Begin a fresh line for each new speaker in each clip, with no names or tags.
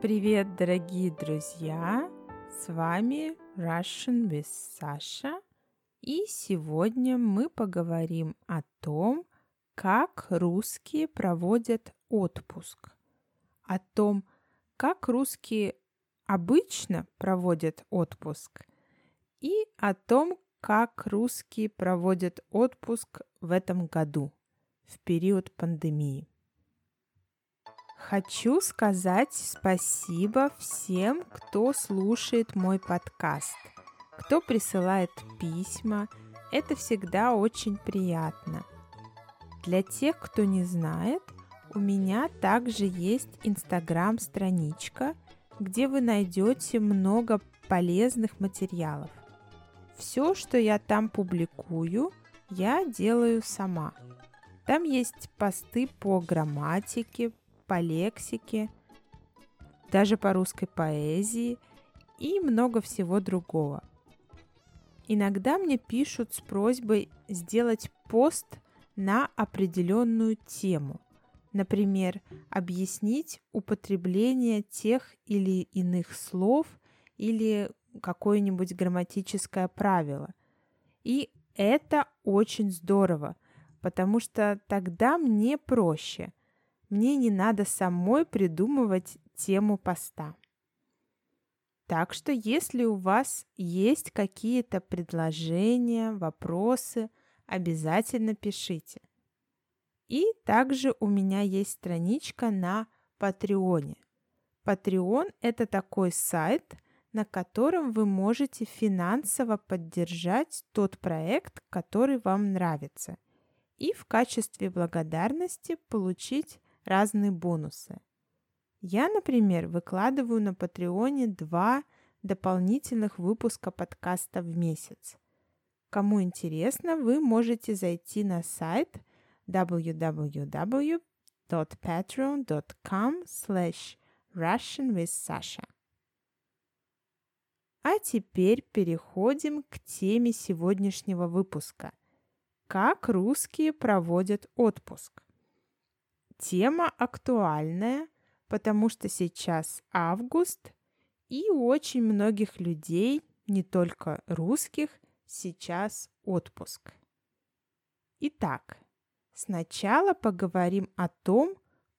Привет, дорогие друзья! С вами Russian with Sasha. И сегодня мы поговорим о том, как русские проводят отпуск, о том, как русские обычно проводят отпуск и о том, как русские проводят отпуск в этом году, в период пандемии. Хочу сказать спасибо всем, кто слушает мой подкаст, кто присылает письма. Это всегда очень приятно. Для тех, кто не знает, у меня также есть инстаграм-страничка, где вы найдете много полезных материалов. Все, что я там публикую, я делаю сама. Там есть посты по грамматике, по лексике, даже по русской поэзии и много всего другого. Иногда мне пишут с просьбой сделать пост на определенную тему. Например, объяснить употребление тех или иных слов или какое-нибудь грамматическое правило. И это очень здорово, потому что тогда мне проще – мне не надо самой придумывать тему поста. Так что если у вас есть какие-то предложения, вопросы, обязательно пишите. И также у меня есть страничка на Патреоне. Patreon – это такой сайт, на котором вы можете финансово поддержать тот проект, который вам нравится, и в качестве благодарности получить разные бонусы. Я, например, выкладываю на Патреоне два дополнительных выпуска подкаста в месяц. Кому интересно, вы можете зайти на сайт www.patreon.com slash russianwithsasha. А теперь переходим к теме сегодняшнего выпуска. Как русские проводят отпуск? Тема актуальная, потому что сейчас август, и у очень многих людей, не только русских, сейчас отпуск. Итак, сначала поговорим о том,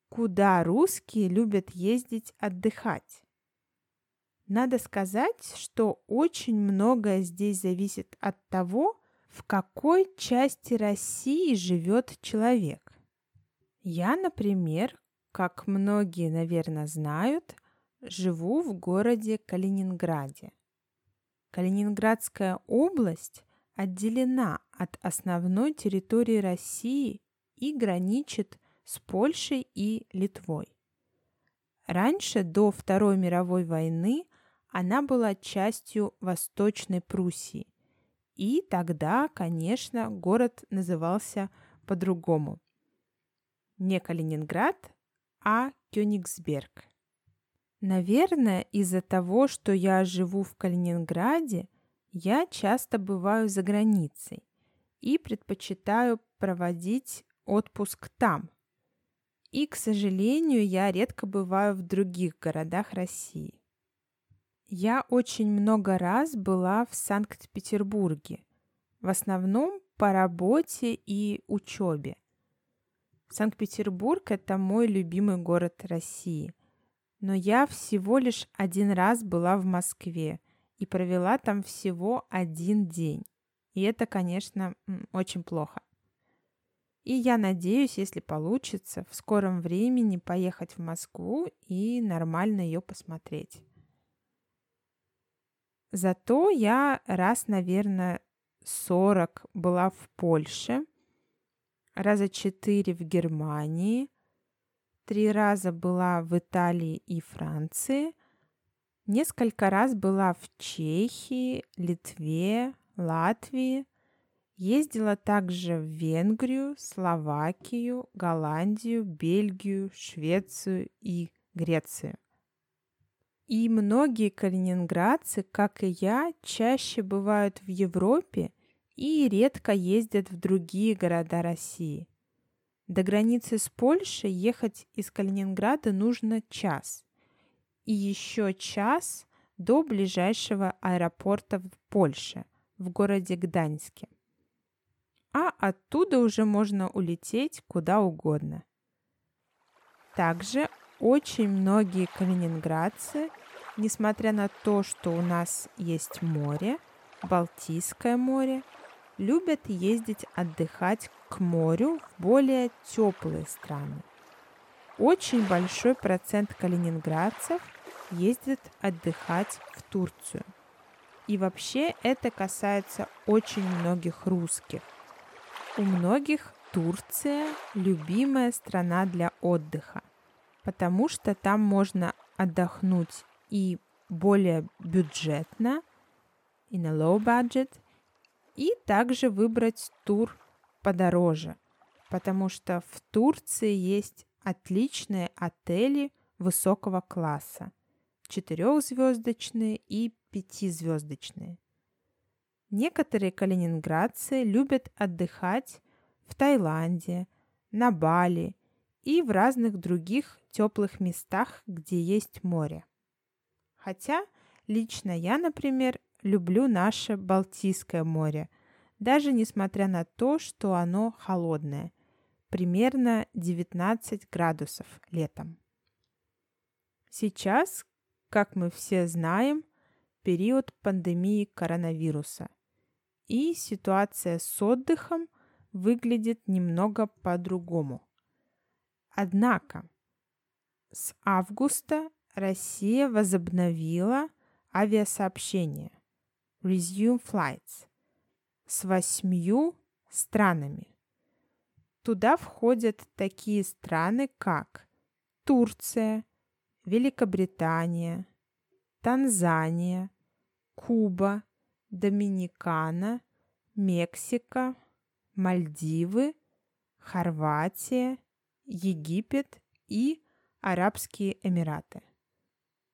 куда русские любят ездить отдыхать. Надо сказать, что очень многое здесь зависит от того, в какой части России живет человек. Я, например, как многие, наверное, знают, живу в городе Калининграде. Калининградская область отделена от основной территории России и граничит с Польшей и Литвой. Раньше, до Второй мировой войны, она была частью Восточной Пруссии. И тогда, конечно, город назывался по-другому не Калининград, а Кёнигсберг. Наверное, из-за того, что я живу в Калининграде, я часто бываю за границей и предпочитаю проводить отпуск там. И, к сожалению, я редко бываю в других городах России. Я очень много раз была в Санкт-Петербурге, в основном по работе и учебе – Санкт-Петербург – это мой любимый город России. Но я всего лишь один раз была в Москве и провела там всего один день. И это, конечно, очень плохо. И я надеюсь, если получится, в скором времени поехать в Москву и нормально ее посмотреть. Зато я раз, наверное, 40 была в Польше – раза четыре в Германии, три раза была в Италии и Франции, несколько раз была в Чехии, Литве, Латвии, ездила также в Венгрию, Словакию, Голландию, Бельгию, Швецию и Грецию. И многие калининградцы, как и я, чаще бывают в Европе и редко ездят в другие города России. До границы с Польшей ехать из Калининграда нужно час. и еще час до ближайшего аэропорта в Польше, в городе Гданьске. А оттуда уже можно улететь куда угодно. Также очень многие калининградцы, несмотря на то, что у нас есть море, Балтийское море, любят ездить отдыхать к морю в более теплые страны. Очень большой процент калининградцев ездит отдыхать в Турцию. И вообще это касается очень многих русских. У многих Турция – любимая страна для отдыха, потому что там можно отдохнуть и более бюджетно, и на low budget, и также выбрать тур подороже, потому что в Турции есть отличные отели высокого класса, четырехзвездочные и пятизвездочные. Некоторые калининградцы любят отдыхать в Таиланде, на Бали и в разных других теплых местах, где есть море. Хотя лично я, например, люблю наше Балтийское море, даже несмотря на то, что оно холодное, примерно 19 градусов летом. Сейчас, как мы все знаем, период пандемии коронавируса, и ситуация с отдыхом выглядит немного по-другому. Однако с августа Россия возобновила авиасообщение Resume Flights с восьмью странами. Туда входят такие страны, как Турция, Великобритания, Танзания, Куба, Доминикана, Мексика, Мальдивы, Хорватия, Египет и Арабские Эмираты.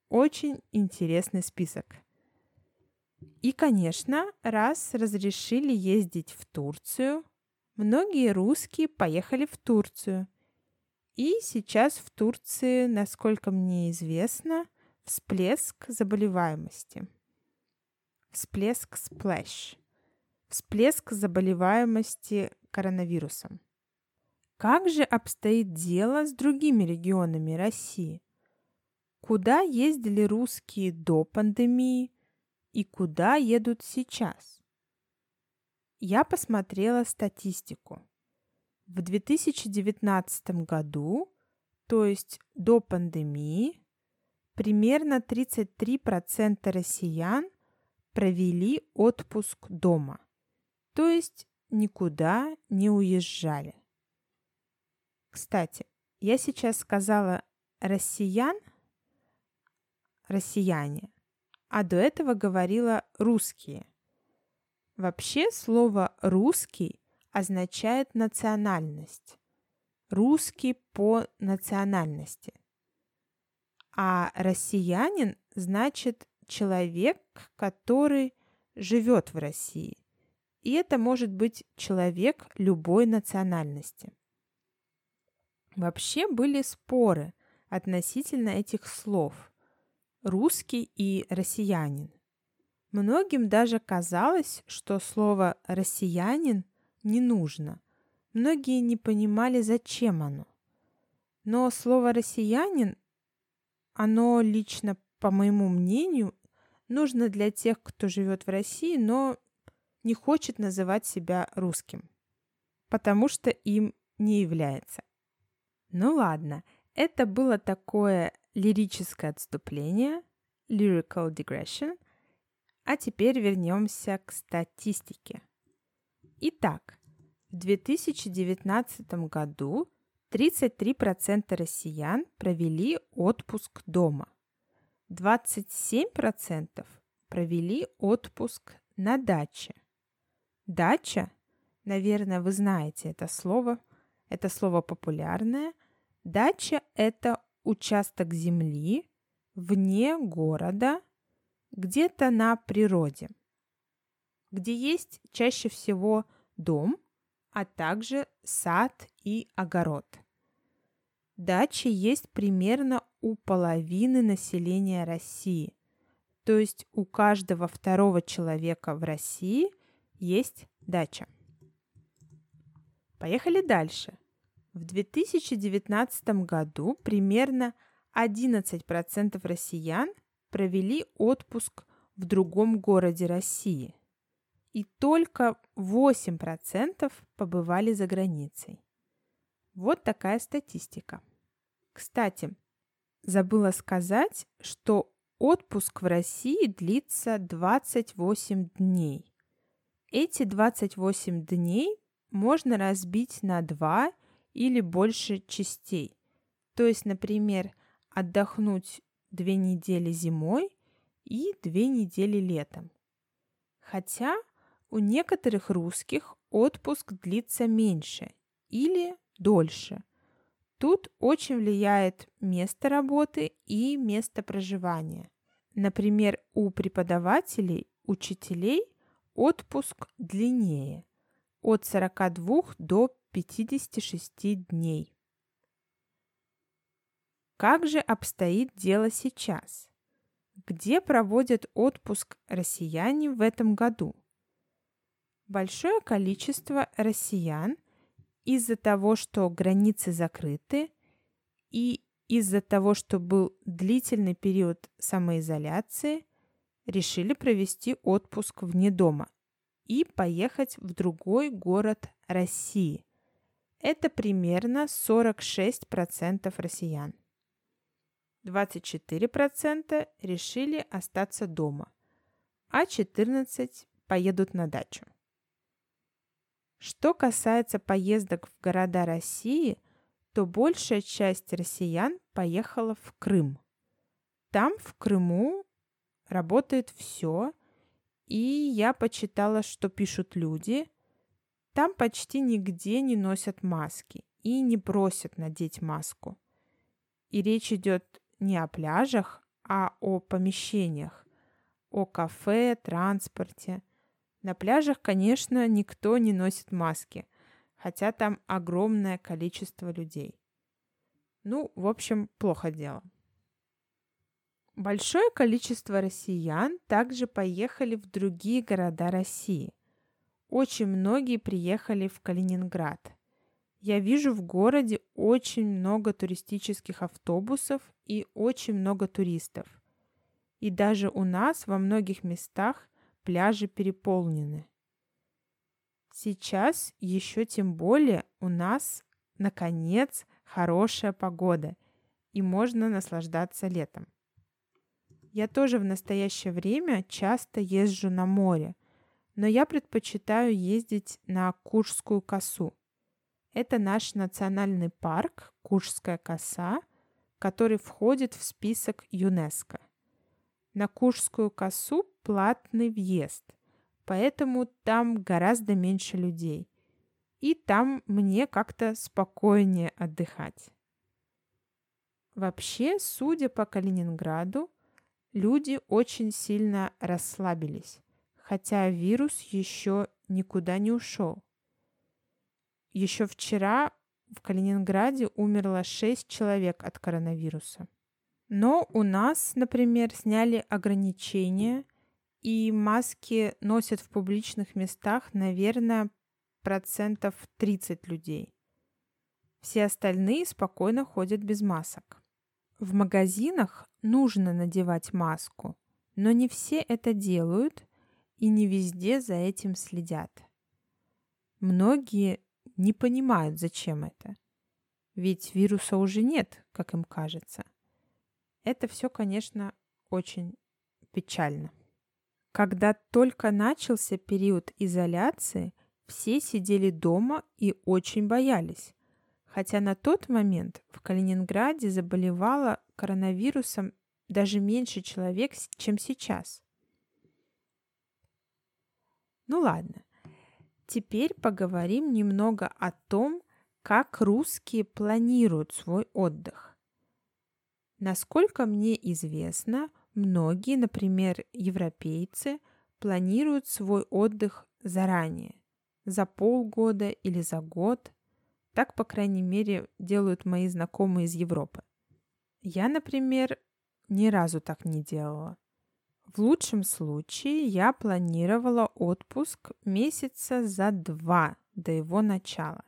Очень интересный список. И, конечно, раз разрешили ездить в Турцию, многие русские поехали в Турцию. И сейчас в Турции, насколько мне известно, всплеск заболеваемости. Всплеск splash. Всплеск заболеваемости коронавирусом. Как же обстоит дело с другими регионами России? Куда ездили русские до пандемии и куда едут сейчас? Я посмотрела статистику. В 2019 году, то есть до пандемии, примерно 33% россиян провели отпуск дома, то есть никуда не уезжали. Кстати, я сейчас сказала россиян, россияне, а до этого говорила русские. Вообще слово русский означает национальность. Русский по национальности. А россиянин значит человек, который живет в России. И это может быть человек любой национальности. Вообще были споры относительно этих слов «русский» и «россиянин». Многим даже казалось, что слово «россиянин» не нужно. Многие не понимали, зачем оно. Но слово «россиянин», оно лично по моему мнению, нужно для тех, кто живет в России, но не хочет называть себя русским, потому что им не является. Ну ладно, это было такое лирическое отступление, lyrical digression, а теперь вернемся к статистике. Итак, в 2019 году 33% россиян провели отпуск дома. 27% провели отпуск на даче. Дача, наверное, вы знаете это слово, это слово популярное. Дача – это участок земли вне города, где-то на природе, где есть чаще всего дом, а также сад и огород. дачи есть примерно у половины населения России. То есть у каждого второго человека в России есть дача. Поехали дальше. В 2019 году примерно 11% россиян провели отпуск в другом городе России. И только 8% побывали за границей. Вот такая статистика. Кстати, забыла сказать, что отпуск в России длится 28 дней. Эти 28 дней можно разбить на два или больше частей. То есть, например, отдохнуть две недели зимой и две недели летом. Хотя у некоторых русских отпуск длится меньше или дольше. Тут очень влияет место работы и место проживания. Например, у преподавателей, учителей отпуск длиннее – от 42 до 56 дней. Как же обстоит дело сейчас? Где проводят отпуск россияне в этом году? Большое количество россиян из-за того, что границы закрыты, и из-за того, что был длительный период самоизоляции, решили провести отпуск вне дома и поехать в другой город России. Это примерно 46% россиян. 24% решили остаться дома, а 14% поедут на дачу. Что касается поездок в города России, то большая часть россиян поехала в Крым. Там, в Крыму, работает все – и я почитала, что пишут люди. Там почти нигде не носят маски и не просят надеть маску. И речь идет не о пляжах, а о помещениях, о кафе, транспорте. На пляжах, конечно, никто не носит маски, хотя там огромное количество людей. Ну, в общем, плохо дело. Большое количество россиян также поехали в другие города России. Очень многие приехали в Калининград. Я вижу в городе очень много туристических автобусов и очень много туристов. И даже у нас во многих местах пляжи переполнены. Сейчас еще тем более у нас, наконец, хорошая погода, и можно наслаждаться летом. Я тоже в настоящее время часто езжу на море, но я предпочитаю ездить на Куршскую косу. Это наш национальный парк Куршская коса, который входит в список ЮНЕСКО. На Куршскую косу платный въезд, поэтому там гораздо меньше людей. И там мне как-то спокойнее отдыхать. Вообще, судя по Калининграду, люди очень сильно расслабились, хотя вирус еще никуда не ушел. Еще вчера в Калининграде умерло 6 человек от коронавируса. Но у нас, например, сняли ограничения, и маски носят в публичных местах, наверное, процентов 30 людей. Все остальные спокойно ходят без масок. В магазинах нужно надевать маску, но не все это делают и не везде за этим следят. Многие не понимают, зачем это. Ведь вируса уже нет, как им кажется. Это все, конечно, очень печально. Когда только начался период изоляции, все сидели дома и очень боялись хотя на тот момент в Калининграде заболевало коронавирусом даже меньше человек, чем сейчас. Ну ладно, теперь поговорим немного о том, как русские планируют свой отдых. Насколько мне известно, многие, например, европейцы, планируют свой отдых заранее, за полгода или за год – Так, по крайней мере, делают мои знакомые из Европы. Я, например, ни разу так не делала. В лучшем случае я планировала отпуск месяца за два до его начала.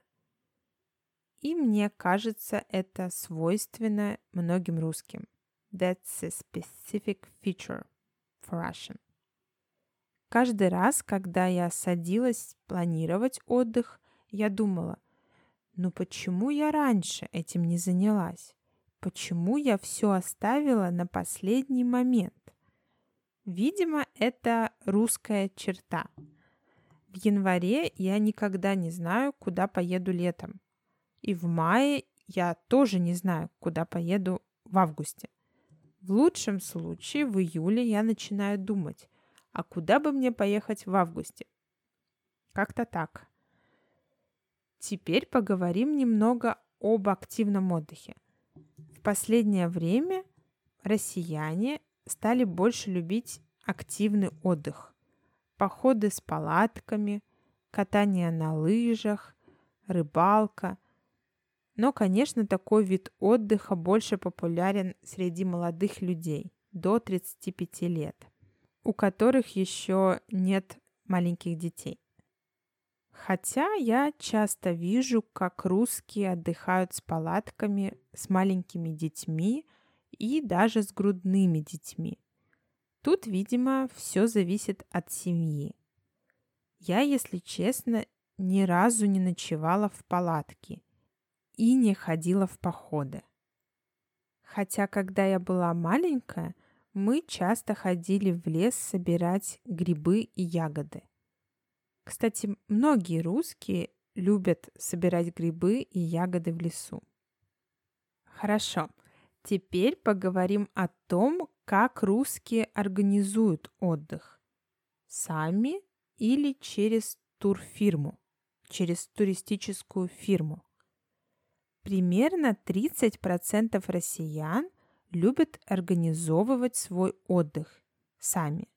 И мне кажется, это свойственно многим русским. That's a specific feature for Russian. Каждый раз, когда я садилась планировать отдых, я думала, ну почему я раньше этим не занялась? Почему я все оставила на последний момент? Видимо, это русская черта. В январе я никогда не знаю, куда поеду летом. И в мае я тоже не знаю, куда поеду в августе. В лучшем случае в июле я начинаю думать, а куда бы мне поехать в августе? Как-то так. Теперь поговорим немного об активном отдыхе. В последнее время россияне стали больше любить активный отдых. Походы с палатками, катание на лыжах, рыбалка. Но, конечно, такой вид отдыха больше популярен среди молодых людей до 35 лет, у которых еще нет маленьких детей. Хотя я часто вижу, как русские отдыхают с палатками, с маленькими детьми и даже с грудными детьми. Тут, видимо, все зависит от семьи. Я, если честно, ни разу не ночевала в палатке и не ходила в походы. Хотя, когда я была маленькая, мы часто ходили в лес собирать грибы и ягоды. Кстати, многие русские любят собирать грибы и ягоды в лесу. Хорошо, теперь поговорим о том, как русские организуют отдых. Сами или через турфирму, через туристическую фирму. Примерно 30% россиян любят организовывать свой отдых сами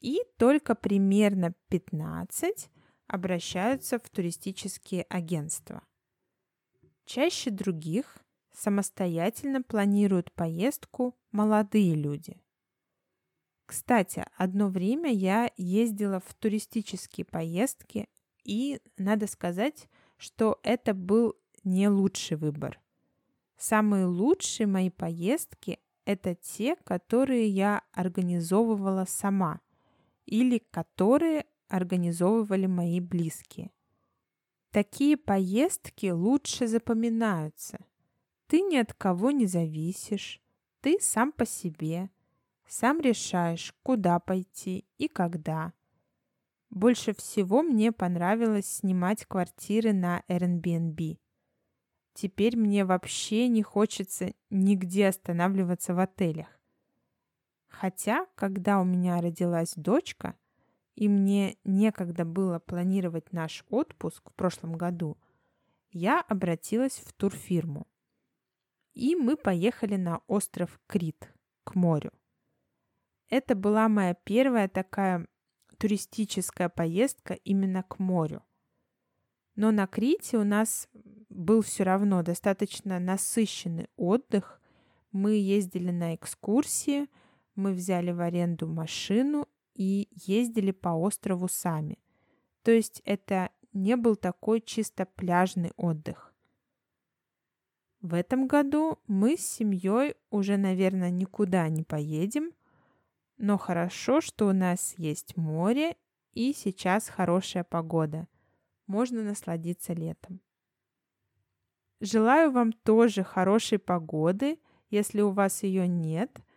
и только примерно 15 обращаются в туристические агентства. Чаще других самостоятельно планируют поездку молодые люди. Кстати, одно время я ездила в туристические поездки, и надо сказать, что это был не лучший выбор. Самые лучшие мои поездки – это те, которые я организовывала сама – или которые организовывали мои близкие. Такие поездки лучше запоминаются. Ты ни от кого не зависишь, ты сам по себе, сам решаешь, куда пойти и когда. Больше всего мне понравилось снимать квартиры на Airbnb. Теперь мне вообще не хочется нигде останавливаться в отелях. Хотя, когда у меня родилась дочка, и мне некогда было планировать наш отпуск в прошлом году, я обратилась в турфирму. И мы поехали на остров Крит, к морю. Это была моя первая такая туристическая поездка именно к морю. Но на Крите у нас был все равно достаточно насыщенный отдых. Мы ездили на экскурсии – мы взяли в аренду машину и ездили по острову сами. То есть это не был такой чисто пляжный отдых. В этом году мы с семьей уже, наверное, никуда не поедем, но хорошо, что у нас есть море и сейчас хорошая погода. Можно насладиться летом. Желаю вам тоже хорошей погоды, если у вас ее нет –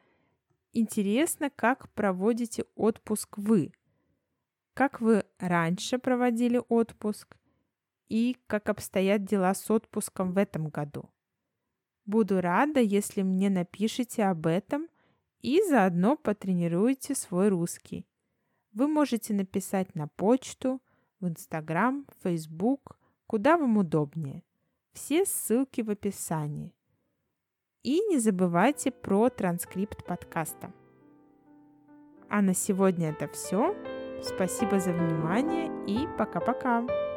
Интересно, как проводите отпуск вы. Как вы раньше проводили отпуск и как обстоят дела с отпуском в этом году. Буду рада, если мне напишите об этом и заодно потренируете свой русский. Вы можете написать на почту, в Инстаграм, Фейсбук, куда вам удобнее. Все ссылки в описании. И не забывайте про транскрипт подкаста. А на сегодня это все. Спасибо за внимание и пока-пока.